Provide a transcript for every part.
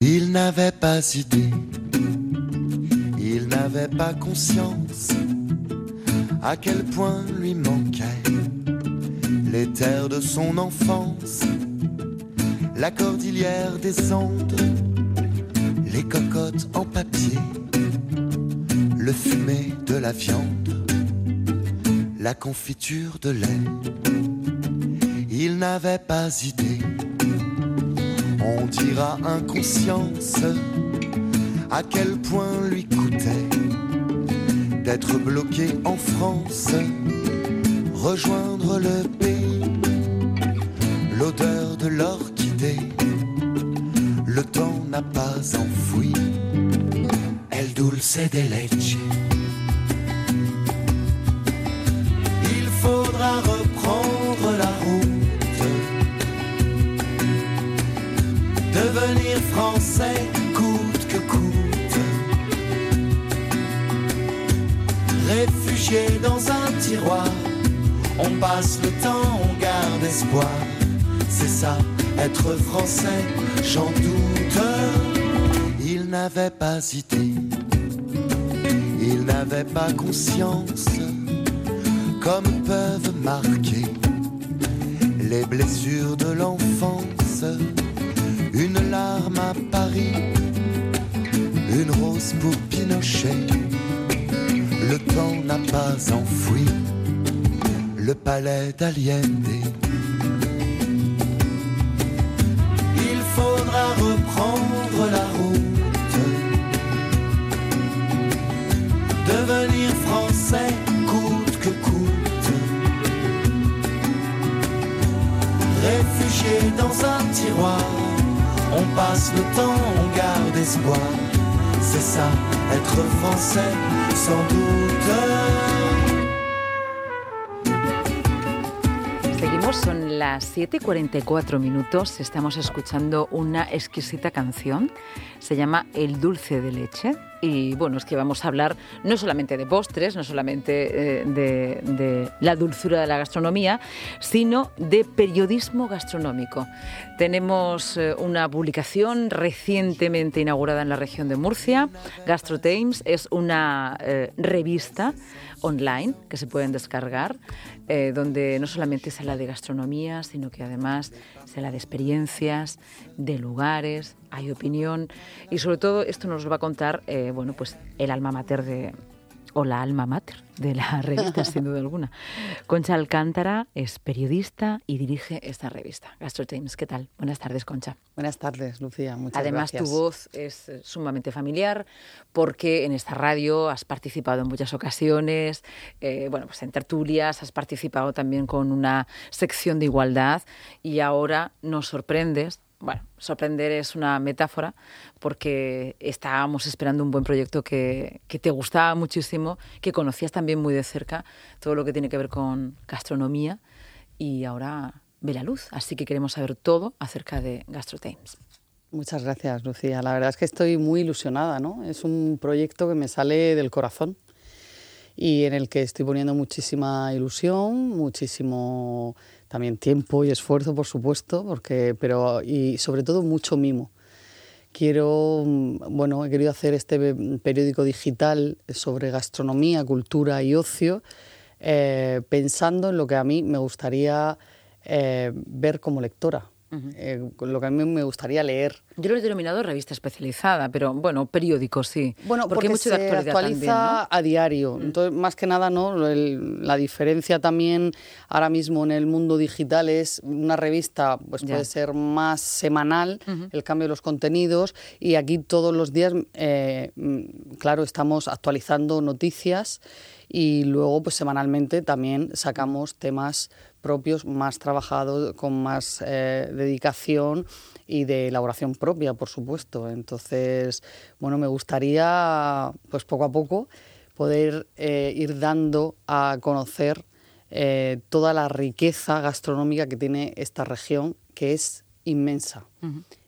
Il n'avait pas idée, il n'avait pas conscience à quel point lui manquait les terres de son enfance, la cordillère des Andes, les cocottes en papier, le fumet de la viande, la confiture de lait. Il n'avait pas idée, on dira inconscience, à quel point lui coûtait d'être bloqué en France, rejoindre le pays, l'odeur de l'orchidée, le temps n'a pas enfoui, El dulce de leche. Il faudra reprendre la devenir français coûte que coûte. Réfugié dans un tiroir, on passe le temps, on garde espoir. C'est ça, être français, j'en doute. Il n'avait pas idée, il n'avait pas conscience, comme peuvent marquer les blessures de l'enfance. Une larme à Paris, une rose pour Pinochet. Le temps n'a pas enfoui le palais d'Aliende. Il faudra reprendre la route, devenir français coûte que coûte. Réfugié dans un tiroir, on passe le temps, on garde espoir. C'est ça, être français, sans doute. Seguimos, son las 7 y 44 minutos. Estamos escuchando una exquisita canción. Se llama El dulce de leche. Y bueno, es que vamos a hablar no solamente de postres, no solamente eh, de, la dulzura de la gastronomía, sino de periodismo gastronómico. Tenemos eh, una publicación recientemente inaugurada en la región de Murcia. GastroTimes es una eh, revista online que se pueden descargar, donde no solamente se habla de gastronomía, sino que además se habla de experiencias, de lugares, hay opinión y sobre todo esto nos lo va a contar eh, bueno, pues el alma mater de, o la alma mater de la revista, sin duda alguna. Concha Alcántara es periodista y dirige esta revista, GastroTimes. ¿Qué tal? Buenas tardes, Concha. Buenas tardes, Lucía. Muchas Además, gracias. tu voz es eh, sumamente familiar porque en esta radio has participado en muchas ocasiones, eh, bueno, pues en tertulias, has participado también con una sección de igualdad y ahora nos sorprendes. Bueno, sorprender es una metáfora porque estábamos esperando un buen proyecto que, te gustaba muchísimo, que conocías también muy de cerca, todo lo que tiene que ver con gastronomía y ahora ve la luz. Así que queremos saber todo acerca de GastroTimes. Muchas gracias, Lucía. La verdad es que estoy muy ilusionada, ¿no? Es un proyecto que me sale del corazón y en el que estoy poniendo muchísima ilusión, muchísimo también tiempo y esfuerzo, por supuesto, porque, pero y sobre todo mucho mimo. Quiero, mm, bueno, he querido hacer este periódico digital sobre gastronomía, cultura y ocio, eh, pensando en lo que a mí me gustaría eh, ver como lectora, eh, con lo que a mí me gustaría leer. Yo lo he denominado revista especializada, pero bueno, periódico sí. Bueno, porque, hay mucho se actualiza también, ¿no? a diario. Entonces, más que nada, ¿no? El- la diferencia también ahora mismo en el mundo digital es una revista, pues Ya. puede ser más semanal, el cambio de los contenidos, y aquí todos los días, eh, mm, claro, estamos actualizando noticias y luego, pues semanalmente también sacamos temas propios más trabajados, con más eh, dedicación y de elaboración propia, por supuesto. Entonces, bueno, me gustaría, pues poco a poco, poder eh, ir dando a conocer eh, toda la riqueza gastronómica que tiene esta región, que es inmensa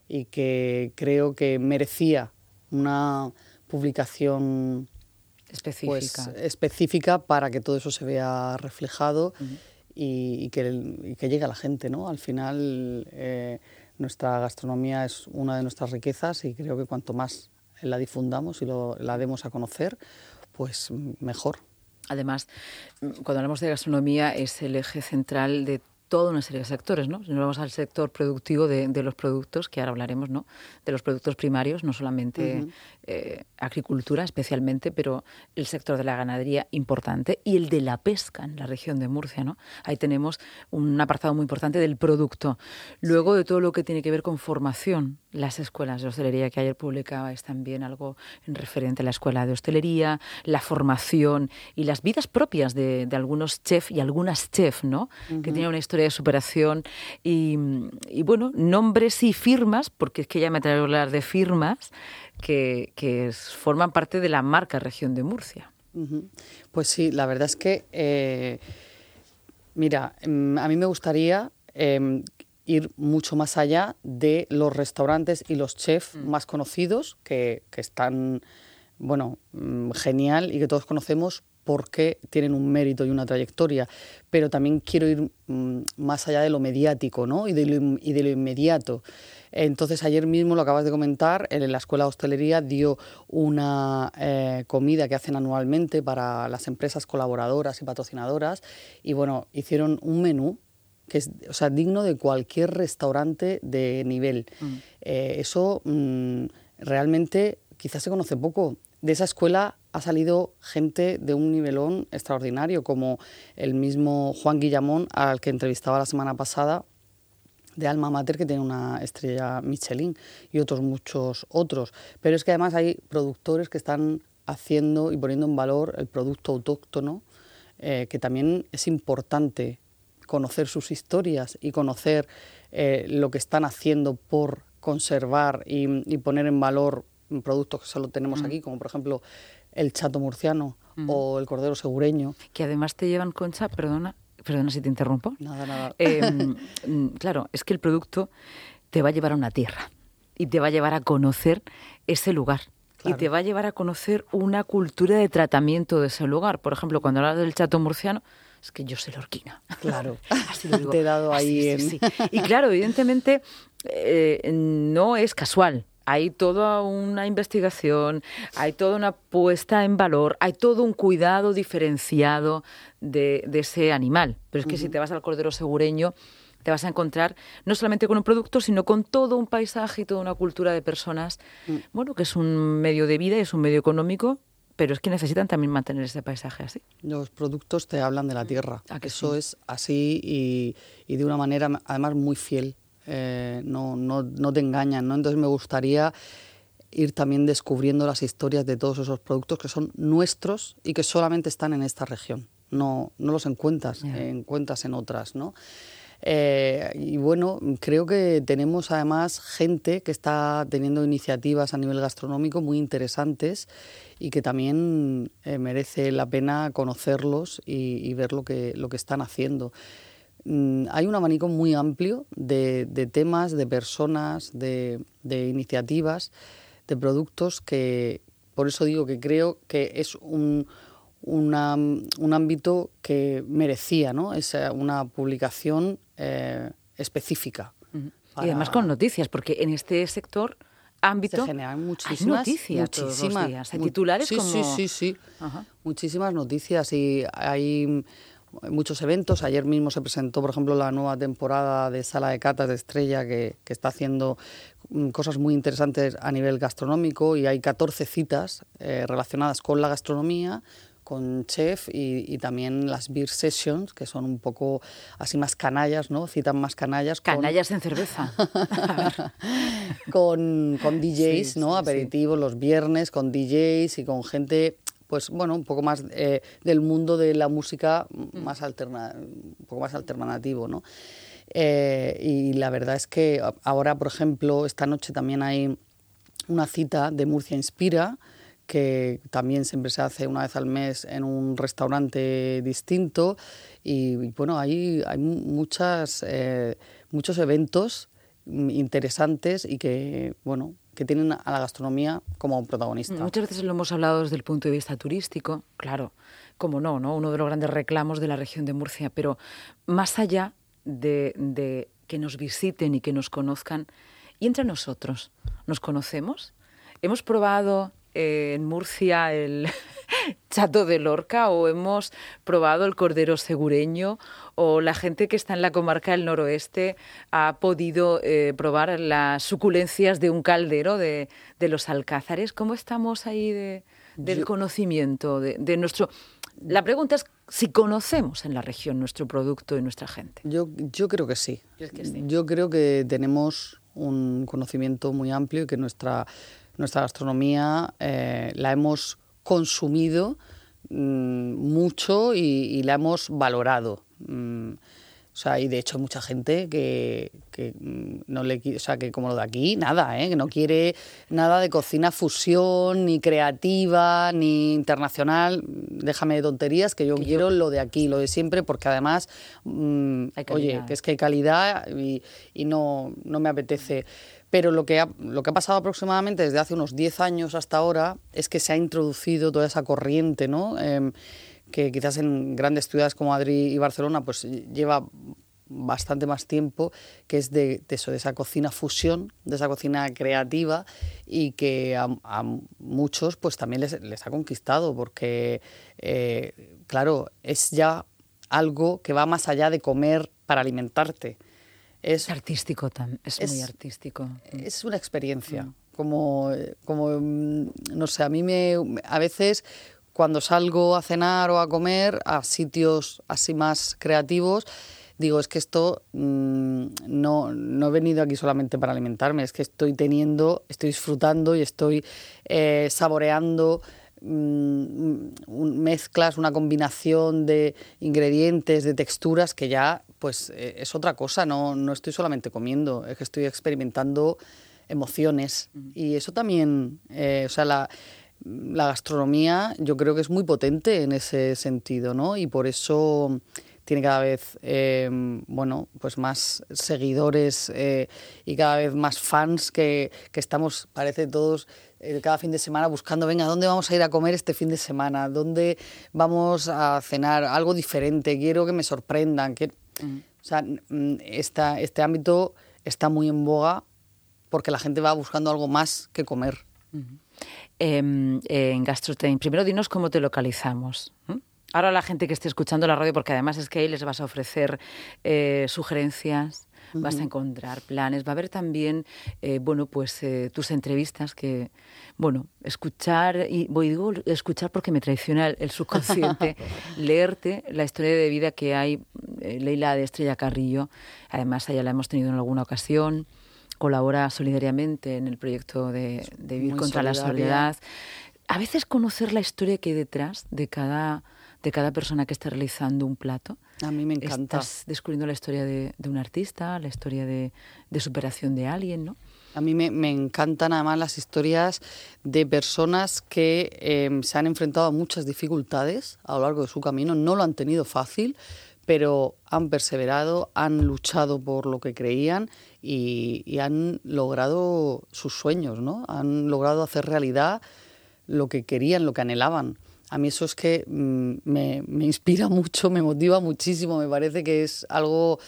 y que creo que merecía una publicación Específica. pues, específica para que todo eso se vea reflejado y, que, y llegue a la gente, ¿no? Al final, eh, nuestra gastronomía es una de nuestras riquezas y creo que cuanto más la difundamos y lo, la demos a conocer, pues mejor. Además, cuando hablamos de gastronomía es el eje central de toda una serie de sectores, ¿no? Si nos vamos al sector productivo de, los productos, que ahora hablaremos, ¿no? De los productos primarios, no solamente eh, agricultura especialmente, pero el sector de la ganadería importante y el de la pesca en la región de Murcia, ¿no? Ahí tenemos un apartado muy importante del producto. Luego de todo lo que tiene que ver con formación, las escuelas de hostelería que ayer publicabais también algo en referente a la escuela de hostelería, la formación y las vidas propias de, algunos chefs y algunas chefs, ¿no? Que tienen una historia de superación y, bueno, nombres y firmas, porque es que ya me atrevo a hablar de firmas que, forman parte de la marca región de Murcia. Pues sí, la verdad es que, eh, mira, mm, a mí me gustaría em, ir mucho más allá de los restaurantes y los chefs mm. más conocidos, que, que están, bueno, mm, genial y que todos conocemos porque tienen un mérito y una trayectoria, pero también quiero ir mm, más allá de lo mediático ¿no? y, de lo, y de lo inmediato. Entonces, ayer mismo lo acabas de comentar, en la Escuela de Hostelería dio una eh, comida que hacen anualmente para las empresas colaboradoras y patrocinadoras y bueno, hicieron un menú que es o sea, digno de cualquier restaurante de nivel. Mm. Eh, eso mm, realmente quizás se conoce poco. De esa escuela ha salido gente de un nivelón extraordinario, como el mismo Juan Guillamón, al que entrevistaba la semana pasada, de Alma Mater, que tiene una estrella Michelin, y otros muchos otros. Pero es que además hay productores que están haciendo y poniendo en valor el producto autóctono, eh, que también es importante conocer sus historias y conocer eh, lo que están haciendo por conservar y, y poner en valor productos que solo tenemos mm. aquí, como por ejemplo el chato murciano o el cordero segureño. Que además te llevan, Concha, perdona, perdona si te interrumpo. Nada, nada. Em, mm, claro, es que el producto te va a llevar a una tierra y te va a llevar a conocer ese lugar. Y te va a llevar a conocer una cultura de tratamiento de ese lugar. Por ejemplo, cuando hablas del chato murciano, es que yo soy lorquina. Claro, Así lo digo. te he dado ahí en... Y claro, evidentemente eh, no es casual hay toda una investigación, hay toda una puesta en valor, hay todo un cuidado diferenciado de, ese animal. Pero es que si te vas al cordero segureño, te vas a encontrar no solamente con un producto, sino con todo un paisaje y toda una cultura de personas, mm. bueno, que es un medio de vida y es un medio económico, pero es que necesitan también mantener ese paisaje así. Los productos te hablan de la tierra, eso es así y, y, de una manera además muy fiel. Eh, no, no, no, te engañan, ¿no? Entonces me gustaría ir también descubriendo las historias de todos esos productos que son nuestros y que solamente están en esta región. No, no los encuentras, encuentras en otras, ¿no? Eh, y bueno, creo que tenemos además gente que está teniendo iniciativas a nivel gastronómico muy interesantes y que también eh, merece la pena conocerlos y, y, ver lo que, lo que están haciendo. Mm, hay un abanico muy amplio de, temas, de personas, de, iniciativas, de productos que, por eso digo que creo que es un, ámbito que merecía ¿no? es una publicación eh, específica. Y además con noticias, porque en este sector ámbito se generan muchísimas noticias muchísimas titulares sí, como... sí sí sí muchísimas noticias y hay muchos eventos. Ayer mismo se presentó, por ejemplo, la nueva temporada de Sala de Catas de Estrella, que, está haciendo mm, cosas muy interesantes a nivel gastronómico y hay 14 citas eh, relacionadas con la gastronomía con chef y, también las beer sessions, que son un poco así más canallas, ¿no? Citan más canallas. Canallas en cerveza. con, con DJs, ¿no? Aperitivos los viernes, con DJs y con gente pues bueno, un poco más eh, del mundo de la música mm. más alterna, un poco más alternativo, ¿no? Eh, y la verdad es que ahora, por ejemplo, esta noche también hay una cita de Murcia Inspira, que también siempre se hace una vez al mes en un restaurante distinto. Y, bueno, hay, hay muchas, eh, muchos eventos interesantes y que, bueno, que tienen a la gastronomía como protagonista. Muchas veces lo hemos hablado desde el punto de vista turístico, claro, como no, ¿no? Uno de los grandes reclamos de la región de Murcia, pero más allá de, que nos visiten y que nos conozcan. Y entre nosotros, ¿nos conocemos? ¿Hemos probado eh, en Murcia el chato de Lorca o hemos probado el cordero segureño o la gente que está en la comarca del noroeste ha podido eh, probar las suculencias de un caldero de, los alcázares. ¿Cómo estamos ahí de, del conocimiento de, nuestro... La pregunta es si conocemos en la región nuestro producto y nuestra gente. Yo, yo creo que sí. Yo creo que tenemos un conocimiento muy amplio y que nuestra, nuestra gastronomía eh, la hemos consumido mm, mucho y, la hemos valorado. Mm, o sea, y de hecho mucha gente que, que mm, no le o sea, que como lo de aquí, nada, ¿eh? que no quiere nada de cocina fusión, ni creativa, ni internacional. Déjame de tonterías, que yo quiero lo de aquí, lo de siempre, porque además, oye, que es que hay calidad y, y no, no me apetece. Pero lo que, ha, lo que ha pasado aproximadamente desde hace unos 10 años hasta ahora es que se ha introducido toda esa corriente, ¿no? Em, que quizás en grandes ciudades como Madrid y Barcelona pues lleva bastante más tiempo, que es de, eso, de esa cocina fusión, de esa cocina creativa y que a, muchos pues también les, les ha conquistado porque, eh, claro, es ya algo que va más allá de comer para alimentarte es artístico también, es, muy artístico. Es una experiencia. Mm. Como, como, mm, no sé, a mí me, a veces cuando salgo a cenar o a comer a sitios así más creativos, digo, es que esto mm, no, no, he venido aquí solamente para alimentarme, es que estoy teniendo, estoy disfrutando y estoy eh, saboreando mezclas, una combinación de ingredientes, de texturas que ya pues eh, es otra cosa, no, no estoy solamente comiendo, es que estoy experimentando emociones. Y eso también, eh, o sea, la, la, gastronomía yo creo que es muy potente en ese sentido, ¿no? Y por eso tiene cada vez, eh, bueno, pues más seguidores y cada vez más fans que, que estamos, parece todos cada fin de semana buscando, venga, ¿dónde vamos a ir a comer este fin de semana? ¿Dónde vamos a cenar? Algo diferente, quiero que me sorprendan. Que... O sea, esta, este ámbito está muy en boga porque la gente va buscando algo más que comer. Em, en GastroTime, primero dinos cómo te localizamos. Ahora la gente que esté escuchando la radio, porque además es que ahí les vas a ofrecer vas a encontrar planes, va a haber también, eh, bueno, pues eh, tus entrevistas que, bueno, escuchar, y voy digo escuchar porque me traiciona el, subconsciente, leerte la historia de vida que hay, eh, Leila de Estrella Carrillo, además ya la hemos tenido en alguna ocasión, colabora solidariamente en el proyecto de, Vivir contra la Soledad. A veces conocer la historia que hay detrás de cada, de cada persona que está realizando un plato a mí me encanta. Estás descubriendo la historia de, un artista, la historia de, superación de alguien, ¿no? A mí me, me, encantan además las historias de personas que em, se han enfrentado a muchas dificultades a lo largo de su camino, no lo han tenido fácil, pero han perseverado, han luchado por lo que creían y, y han logrado sus sueños, ¿no? Han logrado hacer realidad lo que querían, lo que anhelaban a mí eso es que mm, me, me, inspira mucho, me motiva muchísimo, me parece que es algo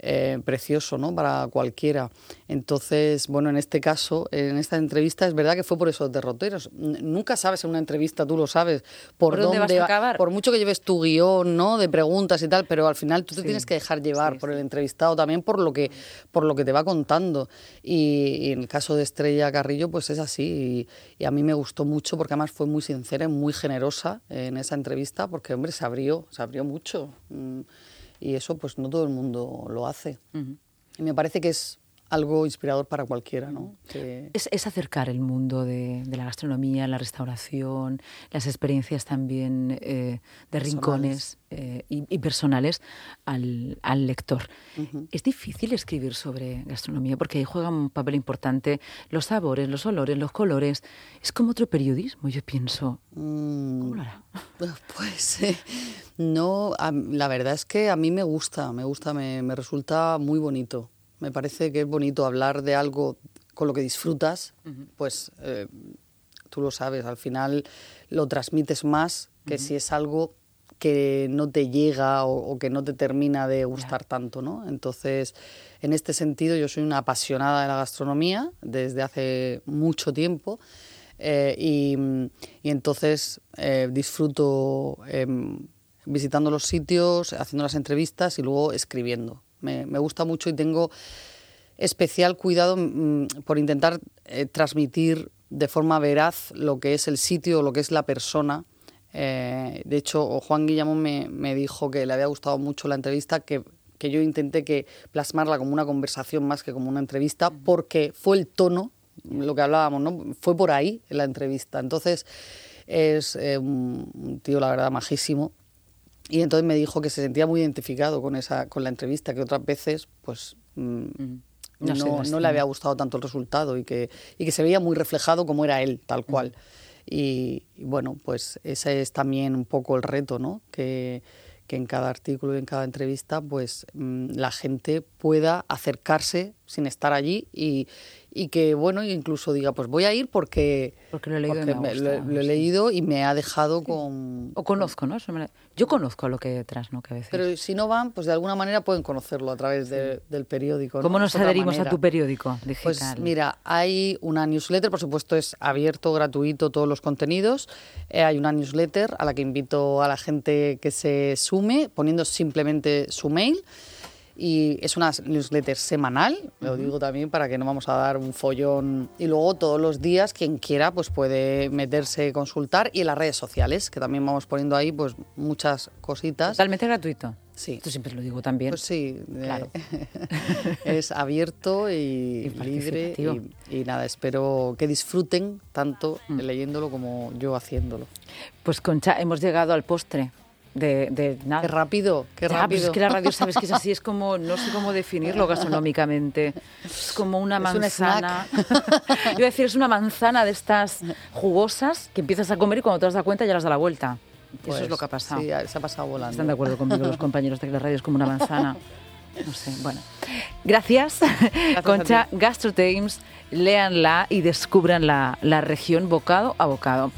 eh, precioso ¿no? para cualquiera. Entonces, bueno, en este caso, en esta entrevista, es verdad que fue por esos derroteros. Nunca sabes en una entrevista, tú lo sabes, por, dónde, vas a acabar. Por mucho que lleves tu guion ¿no? de preguntas y tal, pero al final tú te tienes que dejar llevar por el entrevistado también por lo que, por lo que te va contando. Y, en el caso de Estrella Carrillo, pues es así. Y, a mí me gustó mucho porque además fue muy sincera y muy generosa en esa entrevista, porque, hombre, se abrió, se abrió mucho. Mm, y eso pues no todo el mundo lo hace. Y me parece que es algo inspirador para cualquiera. ¿no? Es, acercar el mundo de, la gastronomía, la restauración, las experiencias también eh, de rincones eh, y, personales al, al lector. Es difícil escribir sobre gastronomía porque ahí juega un papel importante los sabores, los olores, los colores. Es como otro periodismo, yo pienso. Mm. ¿Cómo lo hará? Pues eh, no, la verdad es que a mí me gusta, me gusta, me, me resulta muy bonito. Me parece que es bonito hablar de algo con lo que disfrutas, pues eh, tú lo sabes, al final lo transmites más que si es algo que no te llega o, que no te termina de gustar tanto, ¿no? Entonces, en este sentido, yo soy una apasionada de la gastronomía desde hace mucho tiempo eh, y, entonces eh, disfruto em, visitando los sitios, haciendo las entrevistas y luego escribiendo. Me, gusta mucho y tengo especial cuidado mm, por intentar eh, transmitir de forma veraz lo que es el sitio lo que es la persona eh, de hecho, Juan Guillamón me, dijo que le había gustado mucho la entrevista, que, yo intenté que plasmarla como una conversación más que como una entrevista, porque fue el tono, lo que hablábamos, ¿no? Fue por ahí la entrevista. Entonces, es eh, un tío, la verdad, majísimo. Y entonces me dijo que se sentía muy identificado con, esa, con la entrevista, que otras veces, pues... Mm, no, le había gustado tanto el resultado y que, y que se veía muy reflejado como era él, tal cual. Y, bueno, pues ese es también un poco el reto, ¿no? Que, que en cada artículo y en cada entrevista pues mm, la gente pueda acercarse sin estar allí y, y que, bueno, incluso diga, pues voy a ir porque, porque lo he leído, y, lo, he leído y me ha dejado con... O conozco, ¿no? Yo conozco lo que hay detrás, ¿no? Que a veces... Pero si no van, pues de alguna manera pueden conocerlo a través del periódico. ¿Cómo nos adherimos a tu periódico digital? Pues mira, hay una newsletter, por supuesto es abierto, gratuito todos los contenidos. Eh, hay una newsletter a la que invito a la gente que se sume poniendo simplemente su mail y es una newsletter semanal, lo digo también para que no vamos a dar un follón. Y luego todos los días quien quiera pues puede meterse, consultar y en las redes sociales, que también vamos poniendo ahí pues muchas cositas. Totalmente gratuito. Sí. Tú siempre lo digo también. Pues sí, claro. es abierto y, libre y, nada, espero que disfruten tanto mm. leyéndolo como yo haciéndolo. Pues Concha, hemos llegado al postre de, nada. Qué rápido, qué pues rápido. es que la radio, sabes que es así, es como, no sé cómo definirlo gastronómicamente. Es como una manzana. Iba a decir, es una manzana de estas jugosas que empiezas a comer y cuando te das cuenta ya las da la vuelta. Eso es lo pues que ha pasado. Sí, se ha pasado volando. Están de acuerdo conmigo los compañeros de que la radio es como una manzana. No sé, bueno. Gracias, Concha. Gastro Times, léanla y descubran la, la región bocado a bocado.